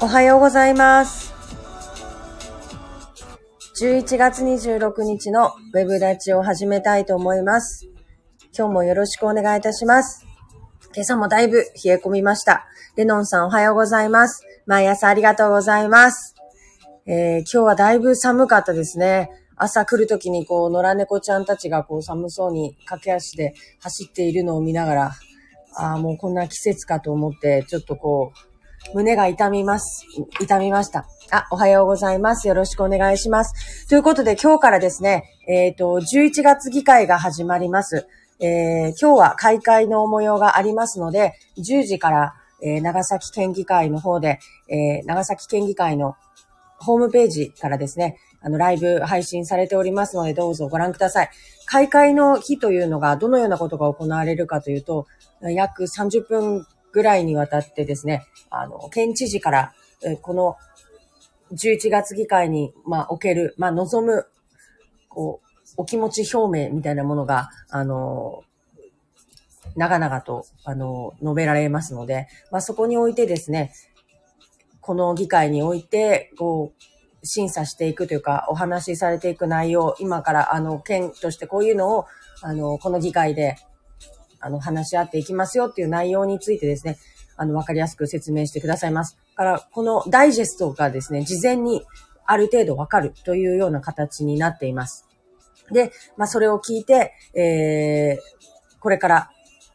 おはようございます。11月26日のウェブ立ちを始めたいと思います。今日もよろしくお願いいたします。今朝もだいぶ冷え込みました。レノンさんおはようございます。毎朝ありがとうございます。えー今日はだいぶ寒かったですね。朝来るときにこう、野良猫ちゃんたちがこう寒そうに駆け足で走っているのを見ながら、ああ、もうこんな季節かと思って、ちょっとこう、胸が痛みます。痛みました。あ、おはようございます。よろしくお願いします。ということで今日からですね、えっ、と、11月議会が始まります。えー今日は開会の模様がありますので、10時から、えー長崎県議会の方で、えー長崎県議会のホームページからですね、あの、ライブ配信されておりますので、どうぞご覧ください。開会の日というのが、どのようなことが行われるかというと、約30分ぐらいにわたってですね、あの、県知事から、えこの11月議会に、まあ、おける、まあ、望む、こう、お気持ち表明みたいなものが、あの、長々と、あの、述べられますので、まあ、そこにおいてですね、この議会において、こう、審査していくというか、お話しされていく内容、今から、あの、県としてこういうのを、あの、この議会で、あの、話し合っていきますよっていう内容についてですね、あの、わかりやすく説明してくださいます。だから、このダイジェストがですね、事前にある程度わかるというような形になっています。で、まあ、それを聞いて、えー、これから、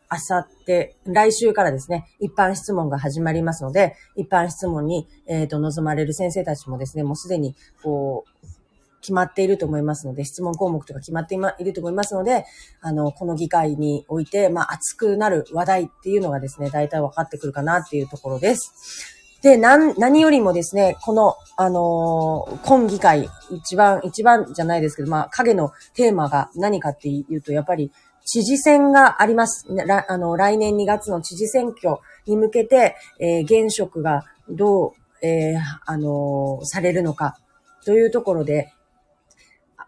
あさって、来週からですね、一般質問が始まりますので、一般質問に、えっ、と、望まれる先生たちもですね、もうすでに、こう、決まっていると思いますので、質問項目とか決まっていると思いますので、あの、この議会において、まあ、熱くなる話題っていうのがですね、大体分かってくるかなっていうところです。で、なん、何よりもですね、この、あのー今議会、一番、一番じゃないですけど、まあ、影のテーマが何かっていうと、やっぱり、知事選があります。らあの、来年2月の知事選挙に向けて、えー現職がどう、えーあのーされるのか、というところで、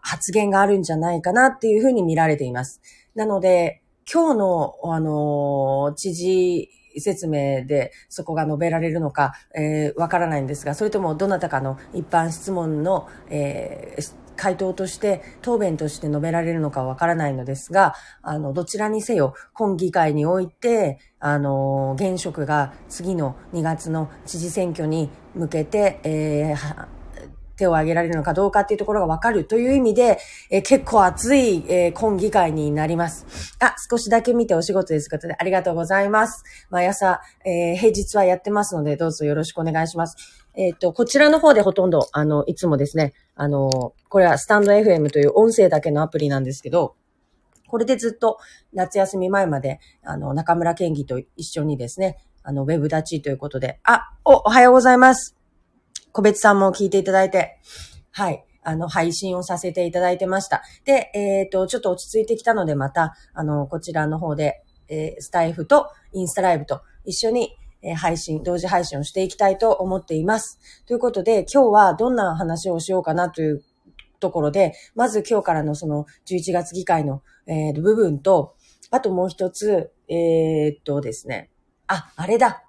発言があるんじゃないかなっていうふうに見られています。なので、今日の、あの知事説明でそこが述べられるのか、えーわからないんですが、それともどなたかの一般質問の、えー回答として、答弁として述べられるのかわからないのですが、あの、どちらにせよ、今議会において、あの、現職が次の2月の知事選挙に向けて、えー手を挙げられるのかどうかっていうところがわかるという意味で、えー結構熱い、えー今議会になります。あ、少しだけ見てお仕事ですことでありがとうございます。毎朝、えー平日はやってますので、どうぞよろしくお願いします。えっ、と、こちらの方でほとんど、あの、いつもですね、あの、これはスタンド FM という音声だけのアプリなんですけど、これでずっと夏休み前まで、あの、中村県議と一緒にですね、あの、ウェブ立ちということで、あ、お、おはようございます。個別さんも聞いていただいて、はい、あの、配信をさせていただいてました。で、えっ、と、ちょっと落ち着いてきたので、また、あの、こちらの方で、えースタイフとインスタライブと一緒に、えー配信、同時配信をしていきたいと思っています。ということで、今日はどんな話をしようかなというところで、まず今日からのその11月議会の、えー部分と、あともう一つ、えーっとですね、あ、あれだ。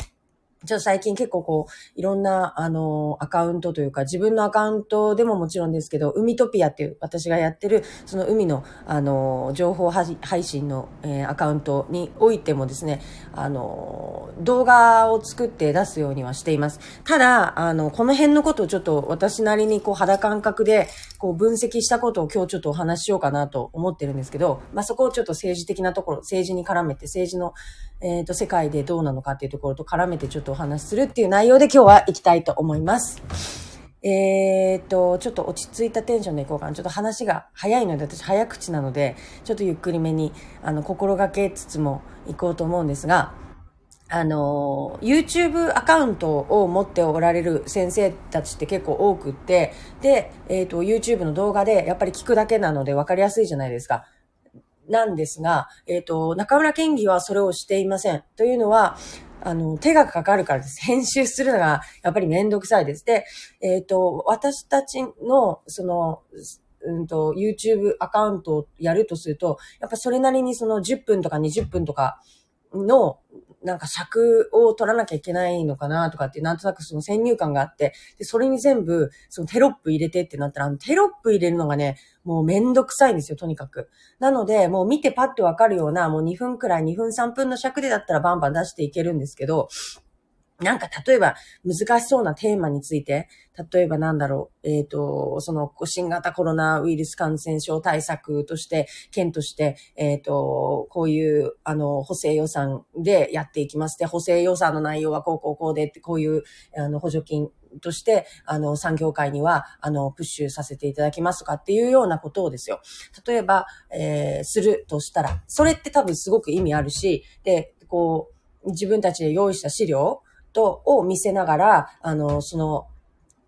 ちょっと最近結構こう、いろんな、あの、アカウントというか、自分のアカウントでももちろんですけど、海トピアっていう私がやってる、その海の、あの、情報配信の、えーアカウントにおいてもですね、あの、動画を作って出すようにはしています。ただ、あの、この辺のことをちょっと私なりにこう肌感覚で、こう分析したことを今日ちょっとお話ししようかなと思ってるんですけど、まあ、そこをちょっと政治的なところ、政治に絡めて、政治の、えっ、と、世界でどうなのかっていうところと絡めてちょっととお話しするっていう内容で今日は行きたいと思います。えっ、と、ちょっと落ち着いたテンションでいこうかな。ちょっと話が早いので、私早口なので、ちょっとゆっくりめに、あの、心がけつつも行こうと思うんですが、あの、YouTube アカウントを持っておられる先生たちって結構多くって、で、えっ、と、YouTube の動画でやっぱり聞くだけなので分かりやすいじゃないですか。なんですが、えっ、と、中村県議はそれをしていません。というのは、あの、手がかかるからです。編集するのがやっぱりめんどくさいです。で、えっ、と、私たちの、その、うんと、YouTube アカウントをやるとすると、やっぱそれなりにその10分とか20分とかの、なんか尺を取らなきゃいけないのかなとかって、なんとなくその先入観があって、で、それに全部、そのテロップ入れてってなったら、あのテロップ入れるのがね、もうめんどくさいんですよ、とにかく。なので、もう見てパッとわかるような、もう2分くらい、2分3分の尺でだったらバンバン出していけるんですけど、なんか例えば難しそうなテーマについて、例えばなんだろう、えっ、ー、と、その新型コロナウイルス感染症対策として、県として、えっ、ー、と、こういう、あの、補正予算でやっていきますで、補正予算の内容はこうこうこうで、こういう、あの、補助金として、あの、産業界には、あの、プッシュさせていただきますとかっていうようなことをですよ。例えば、えー、するとしたら、それって多分すごく意味あるし、で、こう、自分たちで用意した資料と、を見せながら、あの、その、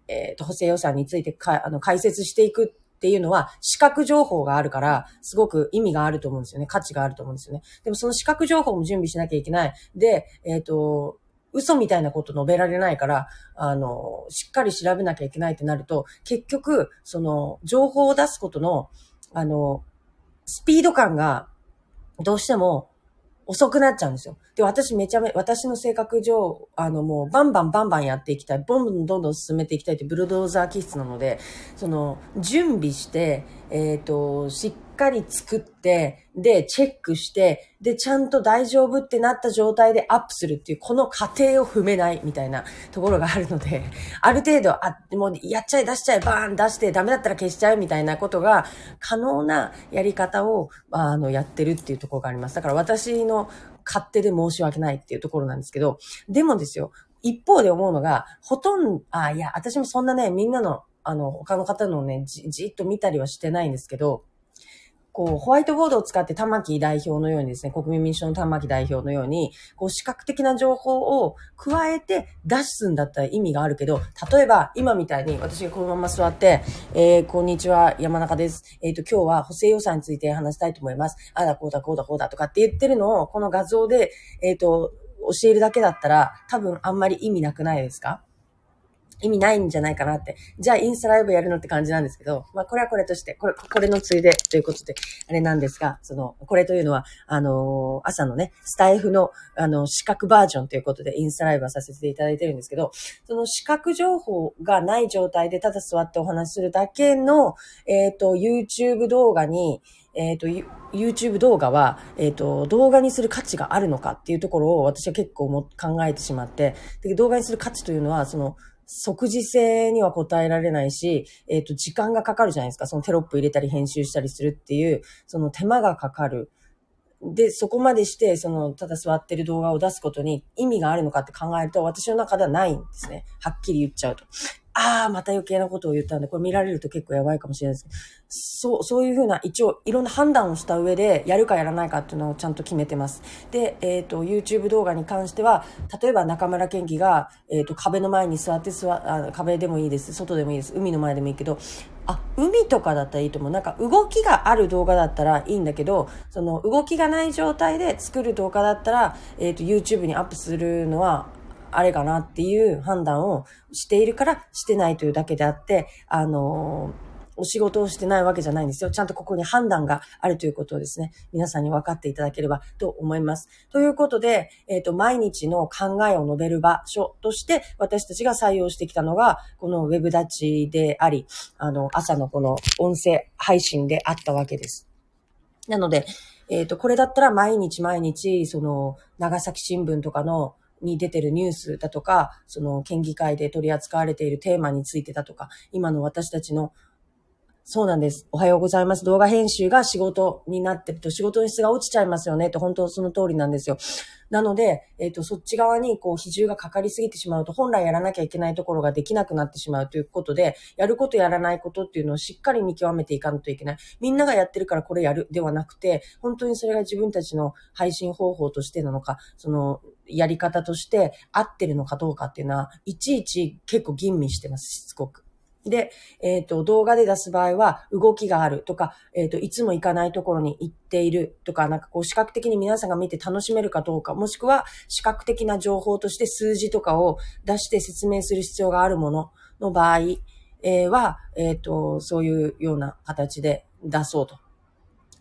えっ、ー、と、補正予算についてか、あの、解説していくっていうのは、視覚情報があるから、すごく意味があると思うんですよね。価値があると思うんですよね。でもその視覚情報も準備しなきゃいけない。で、えっ、ー、と、嘘みたいなこと述べられないから、あの、しっかり調べなきゃいけないってなると、結局、その、情報を出すことの、あの、スピード感が、どうしても遅くなっちゃうんですよ。で、私めちゃめ、私の性格上、あのもうバンバンバンバンやっていきたい、ボンボンどんどん進めていきたいってブルドーザー気質なので、その、準備して、えっ、ー、と、しっかり作って、で、チェックして、で、ちゃんと大丈夫ってなった状態でアップするっていう、この過程を踏めないみたいなところがあるので、ある程度、あ、もうやっちゃえ、出しちゃえ、バーン出して、ダメだったら消しちゃえみたいなことが可能なやり方を、あの、やってるっていうところがあります。だから私の勝手で申し訳ないっていうところなんですけど、でもですよ、一方で思うのが、ほとんど、あ、いや、私もそんなね、みんなの、あの、他の方のね、じ、じっと見たりはしてないんですけど、こう、ホワイトボードを使って玉木代表のようにですね、国民民主党の玉木代表のように、こう、視覚的な情報を加えて出すんだったら意味があるけど、例えば、今みたいに私がこのまま座って、えー、こんにちは、山中です。えっ、ー、と、今日は補正予算について話したいと思います。あだ、こうだ、こうだ、こうだとかって言ってるのを、この画像で、えっ、ー、と、教えるだけだったら、多分あんまり意味なくないですか？意味ないんじゃないかなって。じゃあインスタライブやるのって感じなんですけど、まあこれはこれとして、これ、これのついでということで、あれなんですが、その、これというのは、あのー、朝のね、スタイフの、あの、視覚バージョンということでインスタライブはさせていただいてるんですけど、その視覚情報がない状態でただ座ってお話しするだけの、えっ、ー、と、YouTube 動画に、えっ、ー、と、YouTube 動画は、えっ、ー、と、動画にする価値があるのかっていうところを私は結構も考えてしまって、で動画にする価値というのは、その、即時性には答えられないし、えっ、ー、と、時間がかかるじゃないですか。そのテロップ入れたり編集したりするっていう、その手間がかかる。で、そこまでして、その、ただ座ってる動画を出すことに意味があるのかって考えると、私の中ではないんですね。はっきり言っちゃうと。ああ、また余計なことを言ったんで、これ見られると結構やばいかもしれないです。そう、そういうふうな、一応、いろんな判断をした上で、やるかやらないかっていうのをちゃんと決めてます。で、えっ、ー、と、YouTube 動画に関しては、例えば中村健輝が、えっ、ー、と、壁の前に座って座あ、壁でもいいです、外でもいいです、海の前でもいいけど、あ、海とかだったらいいと思う。なんか動きがある動画だったらいいんだけど、その動きがない状態で作る動画だったら、えっ、ー、と、YouTube にアップするのは、あれかなっていう判断をしているからしてないというだけであって、あのお仕事をしてないわけじゃないんですよ。ちゃんとここに判断があるということをですね、皆さんに分かっていただければと思います。ということで、えっ、ー、と、毎日の考えを述べる場所として、私たちが採用してきたのが、このウェブ立ちであり、あの、朝のこの音声配信であったわけです。なので、えっ、ー、と、これだったら毎日毎日、その、長崎新聞とかのに出てるニュースだとか、その県議会で取り扱われているテーマについてだとか、今の私たちのそうなんです。おはようございます。動画編集が仕事になってると仕事の質が落ちちゃいますよねって本当その通りなんですよ。なので、えっ、ー、と、そっち側にこう比重がかかりすぎてしまうと本来やらなきゃいけないところができなくなってしまうということで、やることやらないことっていうのをしっかり見極めていかないといけない。みんながやってるからこれやるではなくて、本当にそれが自分たちの配信方法としてなのか、その、やり方として合ってるのかどうかっていうのは、いちいち結構吟味してます、しつこく。で、えっ、ー、と、動画で出す場合は、動きがあるとか、えっ、ー、と、いつも行かないところに行っているとか、なんかこう、視覚的に皆さんが見て楽しめるかどうか、もしくは、視覚的な情報として数字とかを出して説明する必要があるものの場合、え、は、えっ、と、そういうような形で出そうと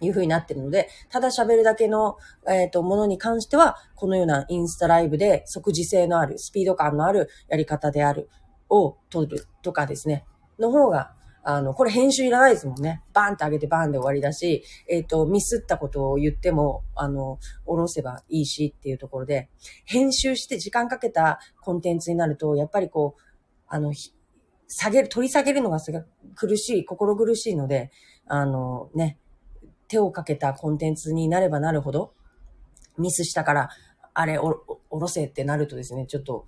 いう風になってるので、ただ喋るだけの、えっ、と、ものに関しては、このようなインスタライブで即時性のある、スピード感のあるやり方である、を取るとかですね、の方が、あの、これ編集いらないですもんね。バーンって上げてバーンで終わりだし、えっ、と、ミスったことを言っても、あの、下ろせばいいしっていうところで、編集して時間かけたコンテンツになると、やっぱりこう、あの、下げる、取り下げるのがすご苦しい、心苦しいので、あのね、手をかけたコンテンツになればなるほど、ミスしたから、あれ、お、おろせってなるとですね、ちょっと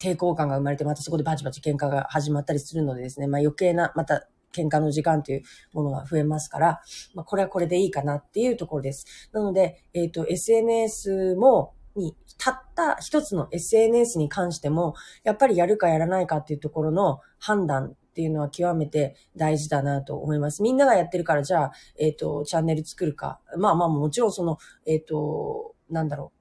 抵抗感が生まれて、またそこでバチバチ喧嘩が始まったりするのでですね、まあ余計な、また喧嘩の時間というものが増えますから、まあこれはこれでいいかなっていうところです。なので、えっ、ー、と、SNS も、に、たった一つの SNS に関しても、やっぱりやるかやらないかっていうところの判断っていうのは極めて大事だなと思います。みんながやってるから、じゃあ、えっ、ー、と、チャンネル作るか。まあまあ、もちろんその、えっ、ー、と、なんだろ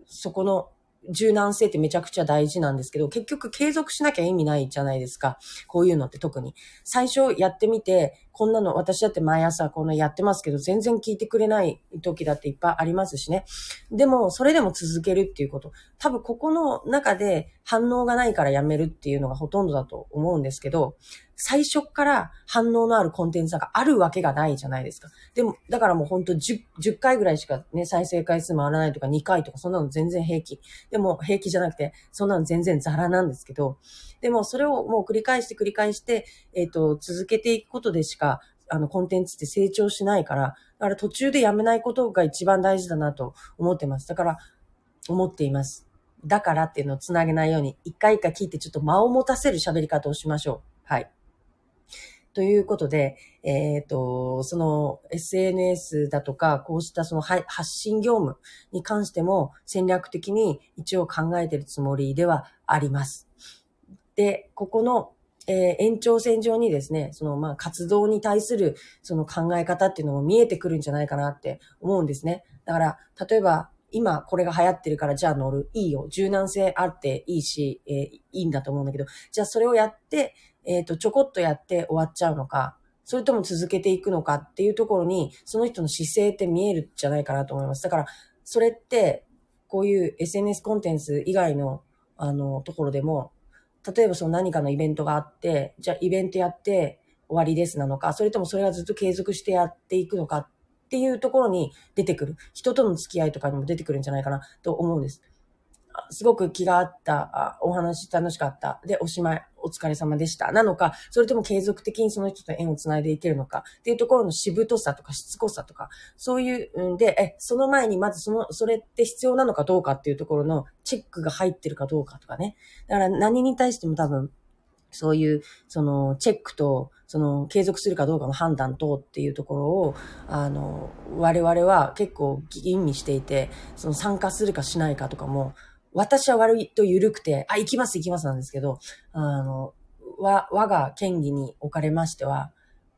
う。そこの柔軟性ってめちゃくちゃ大事なんですけど、結局継続しなきゃ意味ないじゃないですか。こういうのって特に。最初やってみて、こんなの私だって毎朝こんなやってますけど、全然聞いてくれない時だっていっぱいありますしね。でも、それでも続けるっていうこと。多分ここの中で反応がないからやめるっていうのがほとんどだと思うんですけど、最初から反応のあるコンテンツがあるわけがないじゃないですか。でも、だからもうほんと 10, 10回ぐらいしかね、再生回数回らないとか2回とかそんなの全然平気。でも平気じゃなくて、そんなの全然ザラなんですけど、でもそれをもう繰り返して繰り返して、えっ、ー、と、続けていくことでしか、あの、コンテンツって成長しないから、だから途中でやめないことが一番大事だなと思ってます。だから、思っています。だからっていうのをつなげないように、一回一回聞いてちょっと間を持たせる喋り方をしましょう。はい。ということで、えっ、ー、と、その SNS だとか、こうしたその発信業務に関しても戦略的に一応考えてるつもりではあります。で、ここの、えー、延長線上にですね、そのまあ活動に対するその考え方っていうのも見えてくるんじゃないかなって思うんですね。だから、例えば、今これが流行ってるからじゃあ乗る。いいよ。柔軟性あっていいし、えー、いいんだと思うんだけど、じゃあそれをやって、えっ、ー、と、ちょこっとやって終わっちゃうのか、それとも続けていくのかっていうところに、その人の姿勢って見えるんじゃないかなと思います。だから、それって、こういう SNS コンテンツ以外の、あの、ところでも、例えばその何かのイベントがあって、じゃあイベントやって終わりですなのか、それともそれがずっと継続してやっていくのかっていうところに出てくる。人との付き合いとかにも出てくるんじゃないかなと思うんです。すごく気があった、お話楽しかった。で、おしまい、お疲れ様でした。なのか、それとも継続的にその人と縁をつないでいけるのか、っていうところのしぶとさとかしつこさとか、そういうんで、え、その前にまずその、それって必要なのかどうかっていうところのチェックが入ってるかどうかとかね。だから何に対しても多分、そういう、その、チェックと、その、継続するかどうかの判断とっていうところを、あの、我々は結構吟味していて、その参加するかしないかとかも、私は悪いと緩くて、あ、行きます行きますなんですけど、あの、わ、我が県議におかれましては、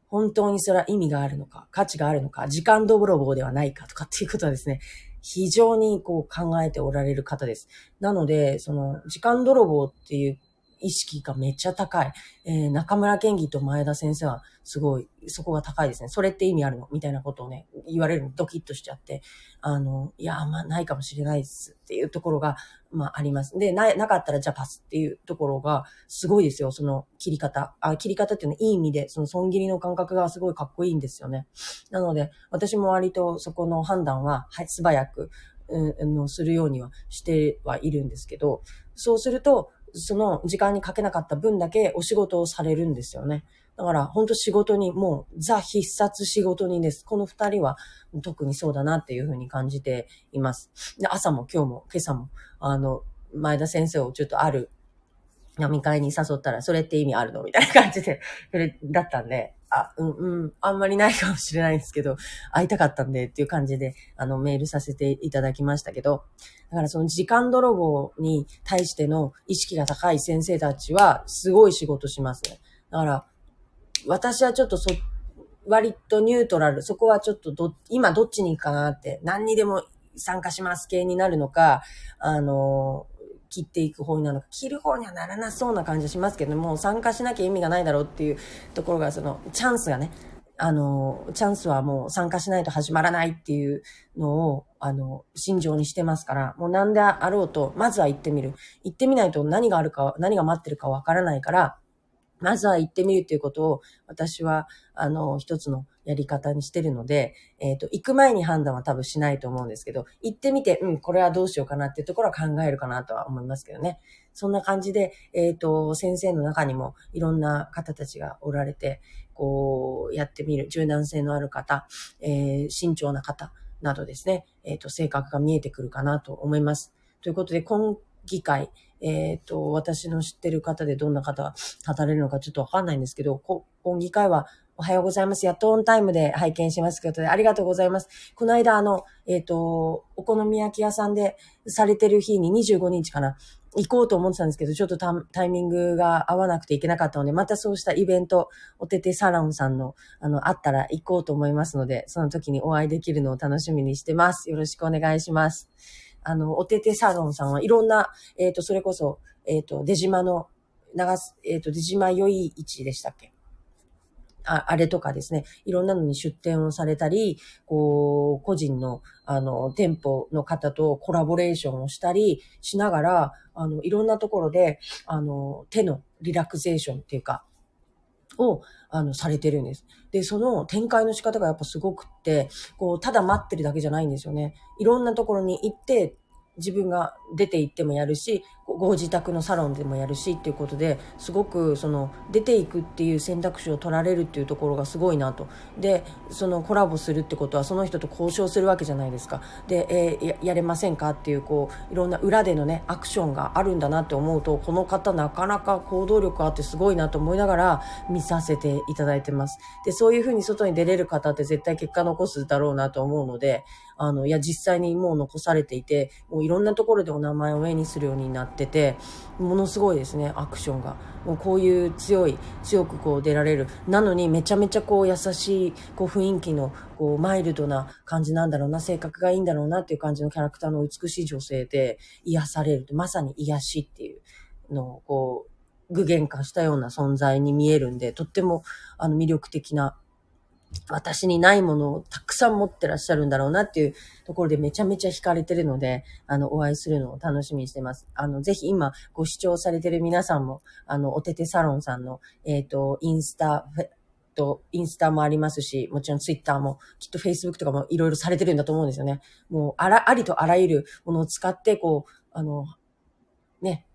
本当にそれは意味があるのか、価値があるのか、時間泥棒ではないかとかっていうことはですね、非常にこう考えておられる方です。なので、その、時間泥棒っていう意識がめっちゃ高い。えー、中村健義と前田先生はすごい、そこが高いですね。それって意味あるの？みたいなことをね、言われるのドキッとしちゃって、あの、いや、まあないかもしれないですっていうところが、まああります。で、な、なかったらじゃあパスっていうところがすごいですよ。その切り方。あ、切り方っていうのはいい意味で、その損切りの感覚がすごいかっこいいんですよね。なので、私も割とそこの判断は、はい、素早く、うん、のするようにはしてはいるんですけど、そうすると、その時間にかけなかった分だけお仕事をされるんですよね。だから、本当仕事に、もう、ザ必殺仕事にです。この二人は特にそうだなっていうふうに感じています。で、朝も今日も今朝も、あの、前田先生をちょっとある飲み会に誘ったら、それって意味あるの？みたいな感じで、それだったんで、あ、うん、うん、あんまりないかもしれないんですけど、会いたかったんでっていう感じで、あの、メールさせていただきましたけど、だからその時間泥棒に対しての意識が高い先生たちは、すごい仕事します。だから、私はちょっとそ、割とニュートラル、そこはちょっとど、今どっちに行くかなって、何にでも参加します系になるのか、あの、切っていく方になるのか、切る方にはならなそうな感じしますけども、参加しなきゃ意味がないだろうっていうところが、その、チャンスがね、あの、チャンスはもう参加しないと始まらないっていうのを、あの、心情にしてますから、もう何であろうと、まずは行ってみる。行ってみないと何があるか、何が待ってるかわからないから、まずは行ってみるということを、私は、あの、一つのやり方にしてるので、えっ、ー、と、行く前に判断は多分しないと思うんですけど、行ってみて、うん、これはどうしようかなっていうところは考えるかなとは思いますけどね。そんな感じで、えっ、ー、と、先生の中にもいろんな方たちがおられて、こう、やってみる、柔軟性のある方、えー、慎重な方などですね、えっ、と、性格が見えてくるかなと思います。ということで、今議会、えっ、ー、と、私の知ってる方でどんな方が立たれるのかちょっとわかんないんですけど、今議会はおはようございます。やっとオンタイムで拝見しますけど、ありがとうございます。この間、あの、えっ、ー、と、お好み焼き屋さんでされてる日に25日かな、行こうと思ってたんですけど、ちょっとタイミングが合わなくていけなかったので、またそうしたイベント、おててサロンさんの、あの、あったら行こうと思いますので、その時にお会いできるのを楽しみにしてます。よろしくお願いします。あの、おててサロンさんはいろんな、えっ、ー、と、それこそ、えっ、ー、と、出島の、長す、えっ、ー、と、出島良い位置でしたっけ？ああれとかですね、いろんなのに出店をされたり、こう、個人の、あの、店舗の方とコラボレーションをしたりしながら、あの、いろんなところで、あの、手のリラクゼーションっていうか、を、あの、されてるんです。で、その展開の仕方がやっぱすごくって、こう、ただ待ってるだけじゃないんですよね。いろんなところに行って、自分が出て行ってもやるし、ご自宅のサロンでもやるしっていうことで、すごくその出ていくっていう選択肢を取られるっていうところがすごいなと。で、そのコラボするってことはその人と交渉するわけじゃないですか。で、えー、ややれませんかっていうこう、いろんな裏でのね、アクションがあるんだなって思うと、この方なかなか行動力あってすごいなと思いながら見させていただいてます。で、そういうふうに外に出れる方って絶対結果残すだろうなと思うので、あの、いや、実際にもう残されていて、もういろんなところでお名前を目にするようになってて、ものすごいですね、アクションが。もうこういう強い、強くこう出られる。なのにめちゃめちゃこう優しい、こう雰囲気の、こうマイルドな感じなんだろうな、性格がいいんだろうなっていう感じのキャラクターの美しい女性で癒される。まさに癒しっていうのをこう、具現化したような存在に見えるんで、とってもあの魅力的な私にないものをたくさん持ってらっしゃるんだろうなっていうところでめちゃめちゃ惹かれてるので、あの、お会いするのを楽しみにしてます。あの、ぜひ今ご視聴されてる皆さんも、あの、おててサロンさんの、えっ、ー、と、インスタ、と、インスタもありますし、もちろんツイッターも、きっとフェイスブックとかもいろいろされてるんだと思うんですよね。もう、あら、ありとあらゆるものを使って、こう、あの、ね、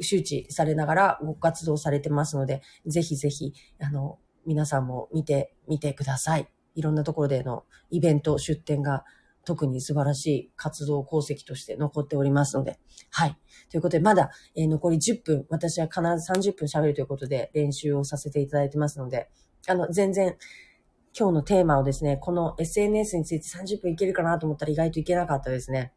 周知されながらご活動されてますので、ぜひぜひ、あの、皆さんも見てみてください。いろんなところでのイベント、出展が特に素晴らしい活動功績として残っておりますので。はい。ということで、まだ、えー、残り10分、私は必ず30分喋るということで練習をさせていただいてますので、あの、全然、今日のテーマをですね、この SNS について30分いけるかなと思ったら意外といけなかったですね。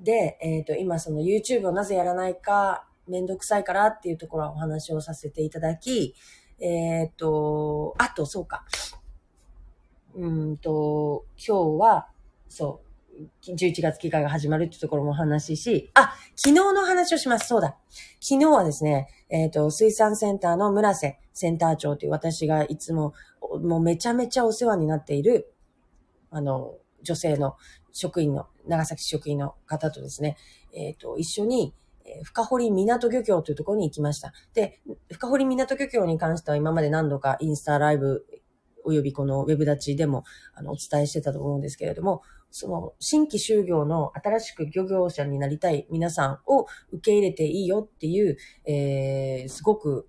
で、えっ、ー、と、今その YouTube をなぜやらないか、めんどくさいからっていうところはお話をさせていただき、えっ、ー、と、あと、そうか。うんと、今日は、そう、11月期間が始まるってところもお話し、あ、昨日の話をします。そうだ。昨日はですね、えっ、ー、と、水産センターの村瀬センター長という私がいつも、もうめちゃめちゃお世話になっている、あの、女性の職員の、長崎職員の方とですね、えっ、ー、と、一緒に、え深堀港漁協というところに行きました。で、深堀港漁協に関しては今まで何度かインスタライブおよびこのウェブ立ちでもあのお伝えしてたと思うんですけれども、その新規就業の新しく漁業者になりたい皆さんを受け入れていいよっていう、えー、すごく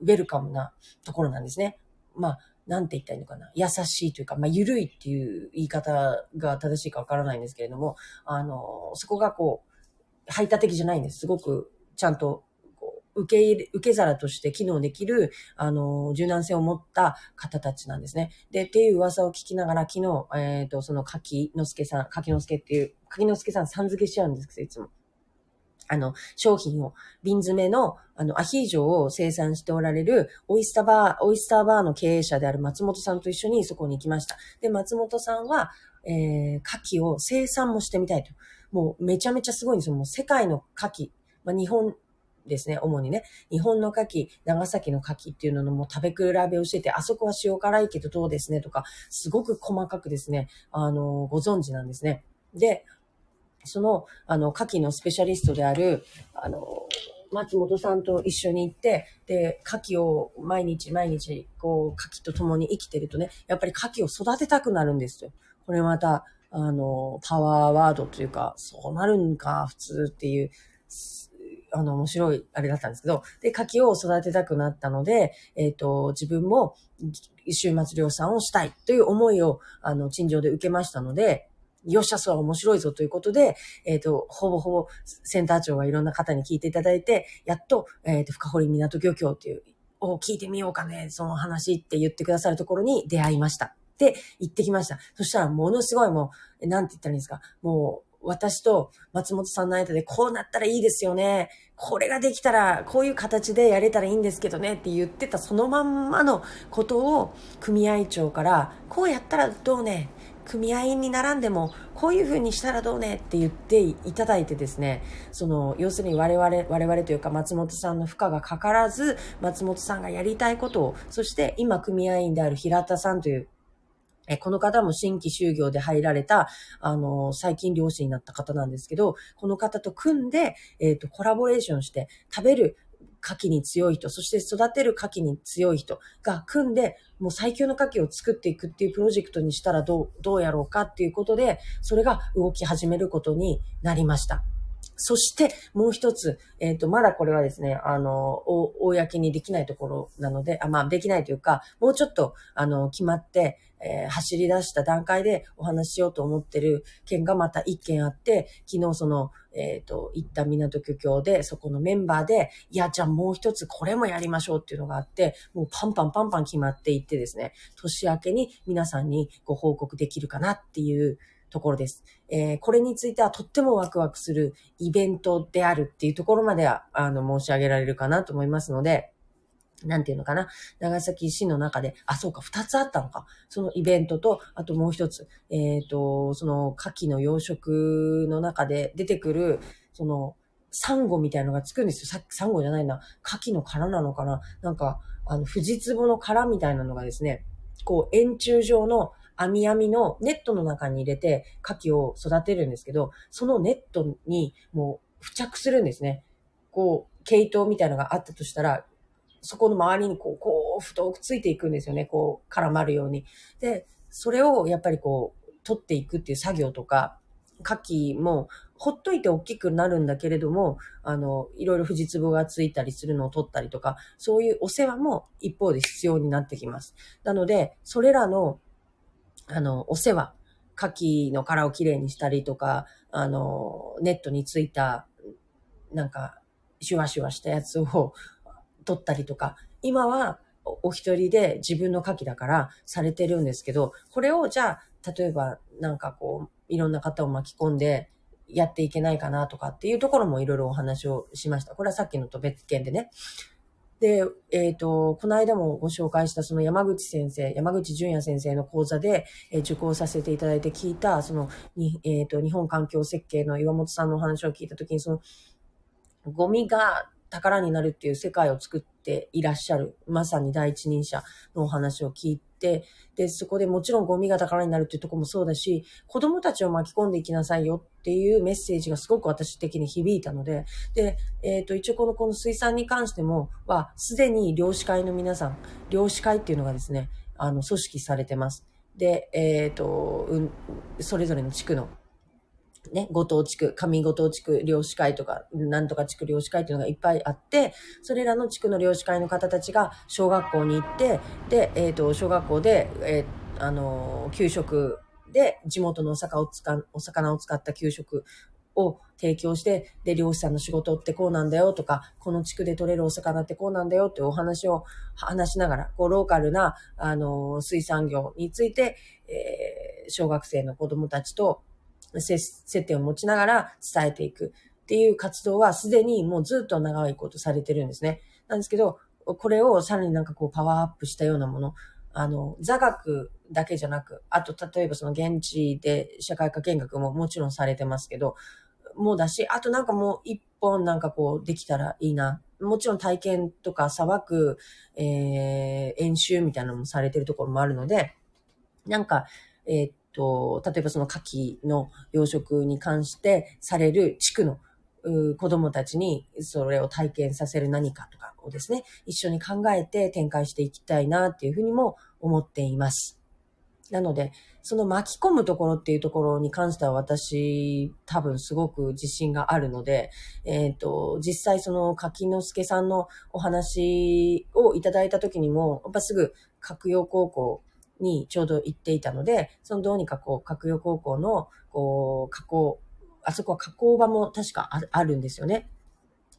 ウェルカムなところなんですね。まあ、なんて言ったらいいのかな。優しいというか、まあ、ゆるいっていう言い方が正しいかわからないんですけれども、あの、そこがこう、排他的じゃないんです。すごくちゃんと受け入れ、受け皿として機能できる、あの、柔軟性を持った方たちなんですね。で、っていう噂を聞きながら、昨日、えっ、ー、と、その柿之助さん、柿之助っていう、柿之助さんさん付けしちゃうんですけど、いつも。あの、商品を、瓶詰めの、あの、アヒージョを生産しておられる、オイスターバー、オイスターバーの経営者である松本さんと一緒にそこに行きました。で、松本さんは、えー、牡蠣を生産もしてみたいと。もうめちゃめちゃすごいんですよ。もう世界の牡蠣、まあ、日本ですね、主にね、日本の牡蠣、長崎の牡蠣っていうののも食べ比べをしてて、あそこは塩辛いけどどうですねとか、すごく細かくですね、あの、ご存知なんですね。で、その、あの、牡蠣のスペシャリストである、あの、松本さんと一緒に行って、で、牡蠣を毎日毎日、こう、牡蠣と共に生きてるとね、やっぱり牡蠣を育てたくなるんですよ。これまた、あの、パワーワードというか、そうなるんか、普通っていう、あの、面白い、あれだったんですけど、で、牡蠣を育てたくなったので、えっ、ー、と、自分も、週末量産をしたいという思いを、あの、陳情で受けましたので、よっしゃ、そは面白いぞということで、えっ、ー、と、ほぼほぼセンター長がいろんな方に聞いていただいて、やっと、えっ、ー、と、深堀港漁協っていう、を聞いてみようかね、その話って言ってくださるところに出会いました。で、行ってきました。そしたらものすごいもう、なんて言ったらいいんですか、もう、私と松本さんの間でこうなったらいいですよね。これができたら、こういう形でやれたらいいんですけどねって言ってたそのまんまのことを組合長から、こうやったらどうね組合員に並んでもこういう風にしたらどうねって言っていただいてですね、その、要するに我々、我々というか松本さんの負荷がかからず、松本さんがやりたいことを、そして今組合員である平田さんというえこの方も新規就業で入られた、あの、最近漁師になった方なんですけど、この方と組んで、えっ、ー、と、コラボレーションして、食べる牡蠣に強い人、そして育てる牡蠣に強い人が組んで、もう最強の牡蠣を作っていくっていうプロジェクトにしたらどう、どうやろうかっていうことで、それが動き始めることになりました。そして、もう一つ、えっ、ー、と、まだこれはですね、あの、公にできないところなので、あまあ、できないというか、もうちょっと、あの、決まって、えー、走り出した段階でお話ししようと思ってる件がまた一件あって、昨日その、えっ、ー、と、行った港漁協で、そこのメンバーで、いや、じゃあもう一つこれもやりましょうっていうのがあって、もうパンパンパンパン決まっていってですね、年明けに皆さんにご報告できるかなっていうところです。えー、これについてはとってもワクワクするイベントであるっていうところまでは、あの、申し上げられるかなと思いますので、なんていうのかな？長崎市の中で、あ、そうか、二つあったのか。そのイベントと、あともう一つ、えっ、ー、と、その牡蠣の養殖の中で出てくる、その、サンゴみたいのがつくんですよ。さっきサンゴじゃないな。牡蠣の殻なのかな？なんか、あの、藤壺の殻みたいなのがですね、こう、円柱状の網網のネットの中に入れて牡蠣を育てるんですけど、そのネットにもう付着するんですね。こう、毛糸みたいなのがあったとしたら、そこの周りにこう、こう、太くついていくんですよね。こう、絡まるように。で、それをやっぱりこう、取っていくっていう作業とか、牡蠣も、ほっといて大きくなるんだけれども、あの、いろいろ藤壺がついたりするのを取ったりとか、そういうお世話も一方で必要になってきます。なので、それらの、あの、お世話、牡蠣の殻をきれいにしたりとか、あの、ネットについた、なんか、シュワシュワしたやつを取ったりとか、今はお一人で自分の牡蠣だからされてるんですけど、これをじゃあ、例えばなんかこう、いろんな方を巻き込んでやっていけないかなとかっていうところもいろいろお話をしました。これはさっきのと別件でね。で、えっ、ー、と、この間もご紹介したその山口先生、山口淳也先生の講座で、えー、受講させていただいて聞いた、その、にえっ、ー、と、日本環境設計の岩本さんのお話を聞いたときに、その、ゴミが宝になるっていう世界を作っていらっしゃる、まさに第一人者のお話を聞いて、で、そこでもちろんゴミが宝になるっていうとこもそうだし、子供たちを巻き込んでいきなさいよっていうメッセージがすごく私的に響いたので、で、えっ、ー、と、一応この、この水産に関しても、は、すでに漁師会の皆さん、漁師会っていうのがですね、あの、組織されてます。で、えっ、ー、と、うん、それぞれの地区のね、ご当地区、上ご当地区漁師会とか、なんとか地区漁師会っていうのがいっぱいあって、それらの地区の漁師会の方たちが小学校に行って、で、えっ、ー、と、小学校で、えー、あの、給食で地元のお魚を使う、お魚を使った給食を提供して、で、漁師さんの仕事ってこうなんだよとか、この地区で取れるお魚ってこうなんだよってお話を話しながら、こう、ローカルな、あの、水産業について、えー、小学生の子供たちと接点を持ちながら伝えていくっていう活動はすでにもうずっと長いことされてるんですね。なんですけど、これをさらになんかこうパワーアップしたようなもの、あの、座学だけじゃなく、あと例えばその現地で社会科見学ももちろんされてますけど、もうだし、あとなんかもう一本なんかこうできたらいいな。もちろん体験とかさばく、えー、演習みたいなのもされてるところもあるので、なんか、えー、と、例えばその牡蠣の養殖に関してされる地区の子供たちにそれを体験させる何かとかをですね、一緒に考えて展開していきたいなっていうふうにも思っています。なので、その巻き込むところっていうところに関しては私多分すごく自信があるので、えっ、ー、と、実際その柿之助さんのお話をいただいた時にも、やっぱすぐ角陽高校にちょうど行っていたので、そのどうにかこう、角陽高校の、こう、加工、あそこは加工場も確かあるんですよね。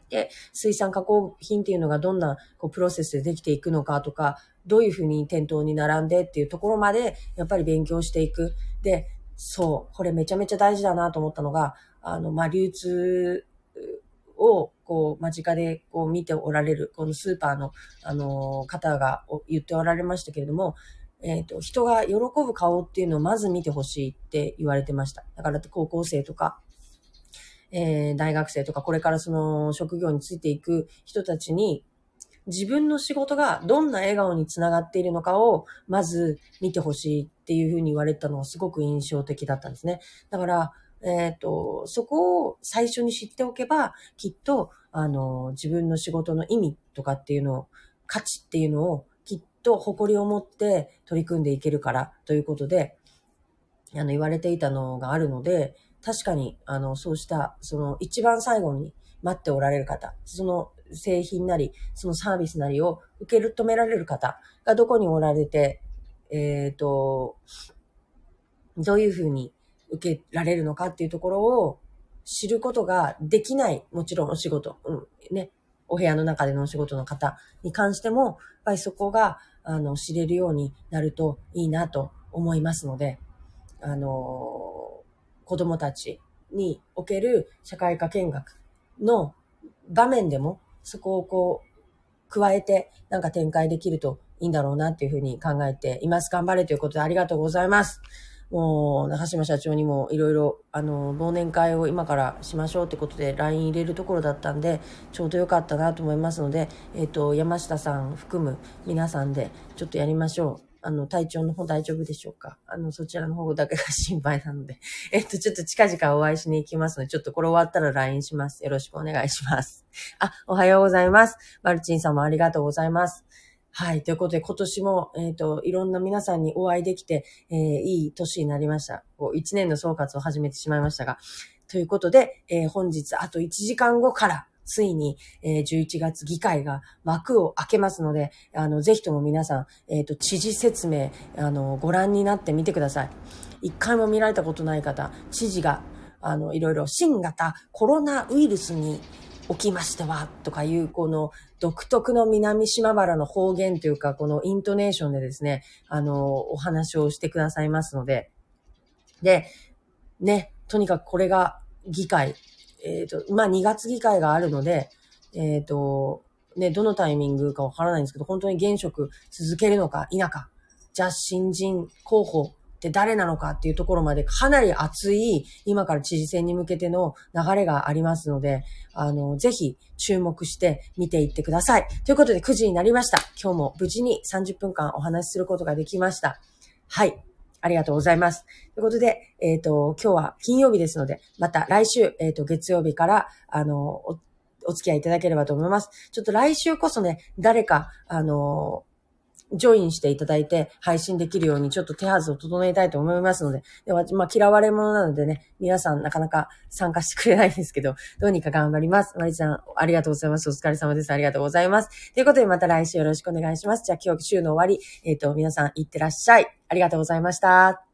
で、水産加工品っていうのがどんなこうプロセスでできていくのかとか、どういうふうに店頭に並んでっていうところまで、やっぱり勉強していく。で、そう、これめちゃめちゃ大事だなと思ったのが、あの、まあ、流通を、こう、間近でこう見ておられる、このスーパーの、あの、方が言っておられましたけれども、えっ、ー、と、人が喜ぶ顔っていうのをまず見てほしいって言われてました。だから高校生とか、えー、大学生とか、これからその職業についていく人たちに、自分の仕事がどんな笑顔につながっているのかを、まず見てほしいっていうふうに言われたのはすごく印象的だったんですね。だから、えっ、ー、と、そこを最初に知っておけば、きっと、あの、自分の仕事の意味とかっていうのを、価値っていうのを、と誇りを持って取り組んでいけるからということで、あの、言われていたのがあるので、確かに、あの、そうした、その、一番最後に待っておられる方、その製品なり、そのサービスなりを受け止められる方がどこにおられて、えっ、ー、と、どういうふうに受けられるのかっていうところを知ることができない、もちろんお仕事、うん、ね、お部屋の中でのお仕事の方に関しても、やっぱりそこが、あの、知れるようになるといいなと思いますので、あの、子供たちにおける社会科見学の場面でもそこをこう、加えてなんか展開できるといいんだろうなっていうふうに考えています。頑張れということでありがとうございます。もう、中島社長にもいろいろ、あの、忘年会を今からしましょうってことで LINE 入れるところだったんで、ちょうどよかったなと思いますので、えっ、ー、と、山下さん含む皆さんでちょっとやりましょう。あの、体調の方大丈夫でしょうか？あの、そちらの方だけが心配なので。えっと、ちょっと近々お会いしに行きますので、ちょっとこれ終わったら LINE します。よろしくお願いします。あ、おはようございます。マルチンさんもありがとうございます。はい。ということで、今年も、えっ、ー、と、いろんな皆さんにお会いできて、えー、いい年になりました。こう、一年の総括を始めてしまいましたが。ということで、えー、本日、あと1時間後から、ついに、えー、11月議会が幕を開けますので、あの、ぜひとも皆さん、えっ、ー、と、知事説明、あの、ご覧になってみてください。一回も見られたことない方、知事が、あの、いろいろ新型コロナウイルスにおきましては、とかいう、この独特の南島原の方言というか、このイントネーションでですね、あの、お話をしてくださいますので、で、ね、とにかくこれが議会、えっ、ー、と、まあ、2月議会があるので、えっ、ー、と、ね、どのタイミングかわからないんですけど、本当に現職続けるのか否か、じゃあ新人候補って誰なのかっていうところまでかなり熱い、今から知事選に向けての流れがありますので、あの、ぜひ注目して見ていってください。ということで9時になりました。今日も無事に30分間お話しすることができました。はい。ありがとうございます。ということで、えっ、ー、と、今日は金曜日ですので、また来週、えっ、ー、と、月曜日から、あの、お、お付き合いいただければと思います。ちょっと来週こそね、誰か、あの、ジョインしていただいて配信できるようにちょっと手はずを整えたいと思いますので、では、まあ、嫌われ者なのでね、皆さんなかなか参加してくれないんですけど、どうにか頑張ります。マリちゃん、ありがとうございます。お疲れ様です。ありがとうございます。ということで、また来週よろしくお願いします。じゃあ今日週の終わり、えっ、ー、と、皆さんいってらっしゃい。ありがとうございました。